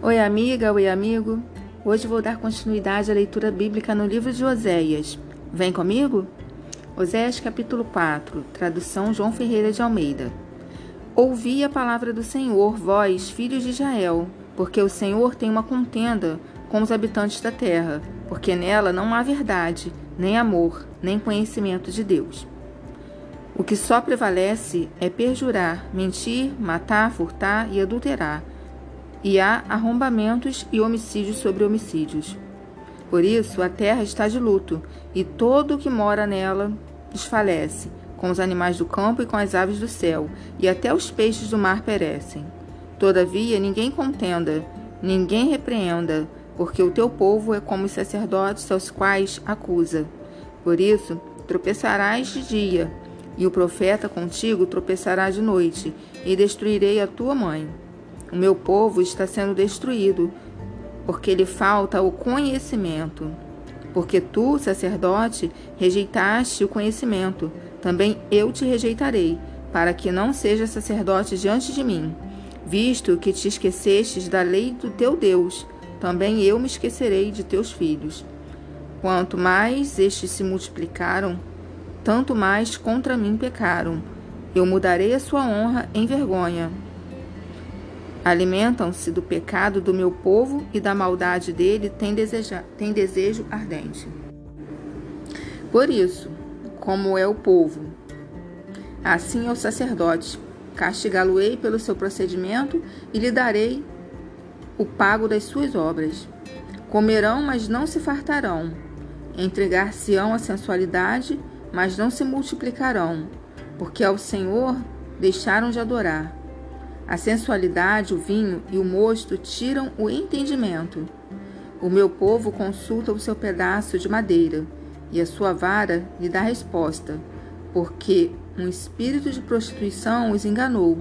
Oi, amiga, oi, amigo. Hoje vou dar continuidade à leitura bíblica no livro de Oséias. Vem comigo? Oséias capítulo 4, tradução João Ferreira de Almeida. Ouvi a palavra do Senhor, vós, filhos de Israel, porque o Senhor tem uma contenda com os habitantes da terra, porque nela não há verdade, nem amor, nem conhecimento de Deus. O que só prevalece é perjurar, mentir, matar, furtar e adulterar e há arrombamentos e homicídios sobre homicídios. Por isso a terra está de luto, e todo o que mora nela desfalece, com os animais do campo e com as aves do céu, e até os peixes do mar perecem. Todavia ninguém contenda, ninguém repreenda, porque o teu povo é como os sacerdotes aos quais acusa. Por isso tropeçarás de dia, e o profeta contigo tropeçará de noite, e destruirei a tua mãe. O meu povo está sendo destruído, porque lhe falta o conhecimento. Porque tu, sacerdote, rejeitaste o conhecimento, também eu te rejeitarei, para que não sejas sacerdote diante de mim. Visto que te esquecestes da lei do teu Deus, também eu me esquecerei de teus filhos. Quanto mais estes se multiplicaram, tanto mais contra mim pecaram. Eu mudarei a sua honra em vergonha, Alimentam-se do pecado do meu povo e da maldade dele têm, deseja, têm desejo ardente. Por isso, como é o povo, assim é o sacerdote. Castigá-lo-ei pelo seu procedimento e lhe darei o pago das suas obras. Comerão, mas não se fartarão. Entregar-se-ão à sensualidade, mas não se multiplicarão, porque ao Senhor deixaram de adorar. A sensualidade, o vinho e o mosto tiram o entendimento. O meu povo consulta o seu pedaço de madeira, e a sua vara lhe dá resposta, porque um espírito de prostituição os enganou.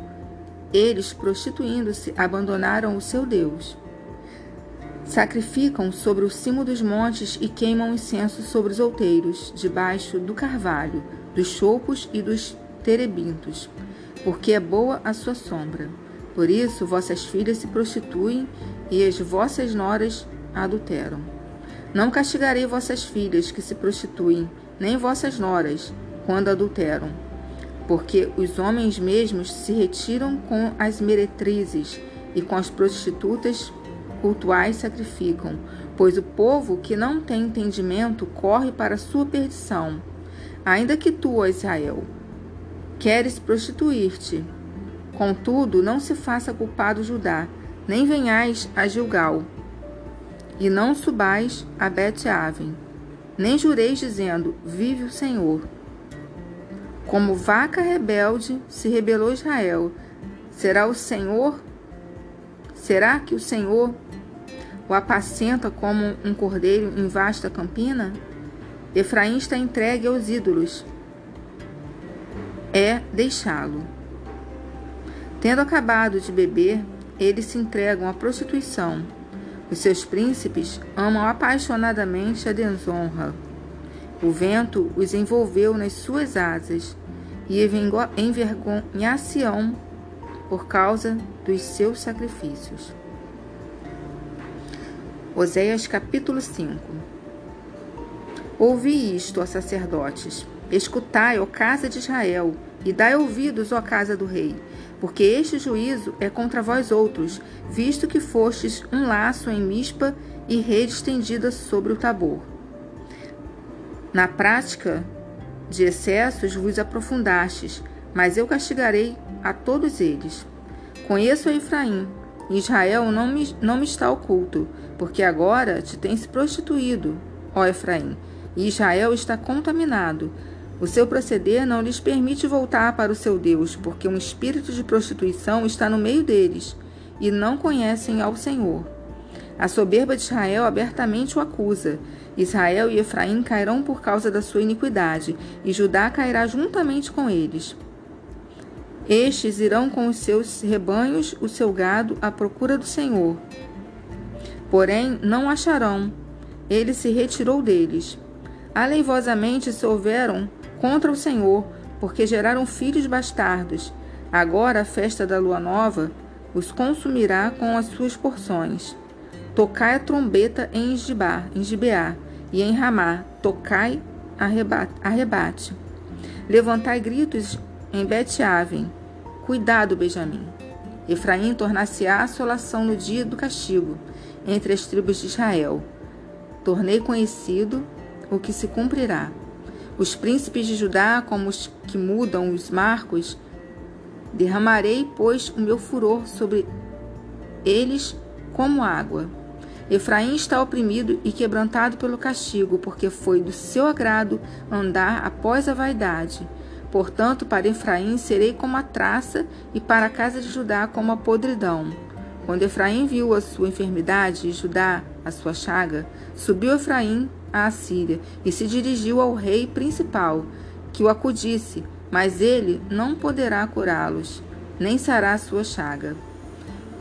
Eles, prostituindo-se, abandonaram o seu Deus. Sacrificam sobre o cimo dos montes e queimam incenso sobre os outeiros, debaixo do carvalho, dos chopos e dos terebintos porque é boa a sua sombra. Por isso vossas filhas se prostituem e as vossas noras adulteram. Não castigarei vossas filhas que se prostituem, nem vossas noras, quando adulteram. Porque os homens mesmos se retiram com as meretrizes e com as prostitutas cultuais sacrificam, pois o povo que não tem entendimento corre para a sua perdição. Ainda que tu, Israel, Queres prostituir-te. Contudo, não se faça culpado Judá, nem venhais a Gilgal, e não subais a Bet-Aven, nem jureis dizendo, vive o Senhor. Como vaca rebelde se rebelou Israel, será o Senhor, será que o Senhor o apacenta como um cordeiro em vasta campina? Efraim está entregue aos ídolos, é deixá-lo. Tendo acabado de beber, eles se entregam à prostituição. Os seus príncipes amam apaixonadamente a desonra. O vento os envolveu nas suas asas e envergonhar-se-ão por causa dos seus sacrifícios. Oséias capítulo 5 Ouvi isto, ó sacerdotes, escutai, ó casa de Israel, e dai ouvidos, ó casa do rei, porque este juízo é contra vós outros, visto que fostes um laço em mispa e rede estendida sobre o tabor. Na prática de excessos vos aprofundastes, mas eu castigarei a todos eles. Conheço a Efraim, Israel não me, não me está oculto, porque agora te tens prostituído, ó Efraim, e Israel está contaminado, o seu proceder não lhes permite voltar para o seu Deus, porque um espírito de prostituição está no meio deles e não conhecem ao Senhor. A soberba de Israel abertamente o acusa. Israel e Efraim cairão por causa da sua iniquidade, e Judá cairá juntamente com eles. Estes irão com os seus rebanhos, o seu gado, à procura do Senhor. Porém, não acharão. Ele se retirou deles. Aleivosamente se houveram contra o Senhor, porque geraram filhos bastardos. Agora, a festa da lua nova, os consumirá com as suas porções. Tocai a trombeta em em Gibeá, e em Ramá, tocai arrebate. arrebate. Levantai gritos em Bet-Aven. Cuidado, Benjamim. Efraim tornar-se-á assolação no dia do castigo entre as tribos de Israel. Tornei conhecido o que se cumprirá. Os príncipes de Judá, como os que mudam os marcos, derramarei, pois, o meu furor sobre eles como água. Efraim está oprimido e quebrantado pelo castigo, porque foi do seu agrado andar após a vaidade. Portanto, para Efraim serei como a traça, e para a casa de Judá como a podridão. Quando Efraim viu a sua enfermidade e Judá a sua chaga, subiu Efraim à Assíria e se dirigiu ao rei principal, que o acudisse, mas ele não poderá curá-los, nem sará a sua chaga.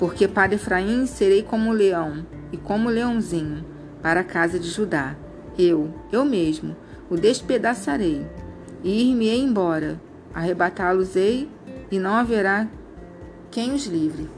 Porque para Efraim serei como leão, e como leãozinho, para a casa de Judá. Eu, eu mesmo, o despedaçarei, e ir-me-ei embora, arrebatá-los-ei, e não haverá quem os livre.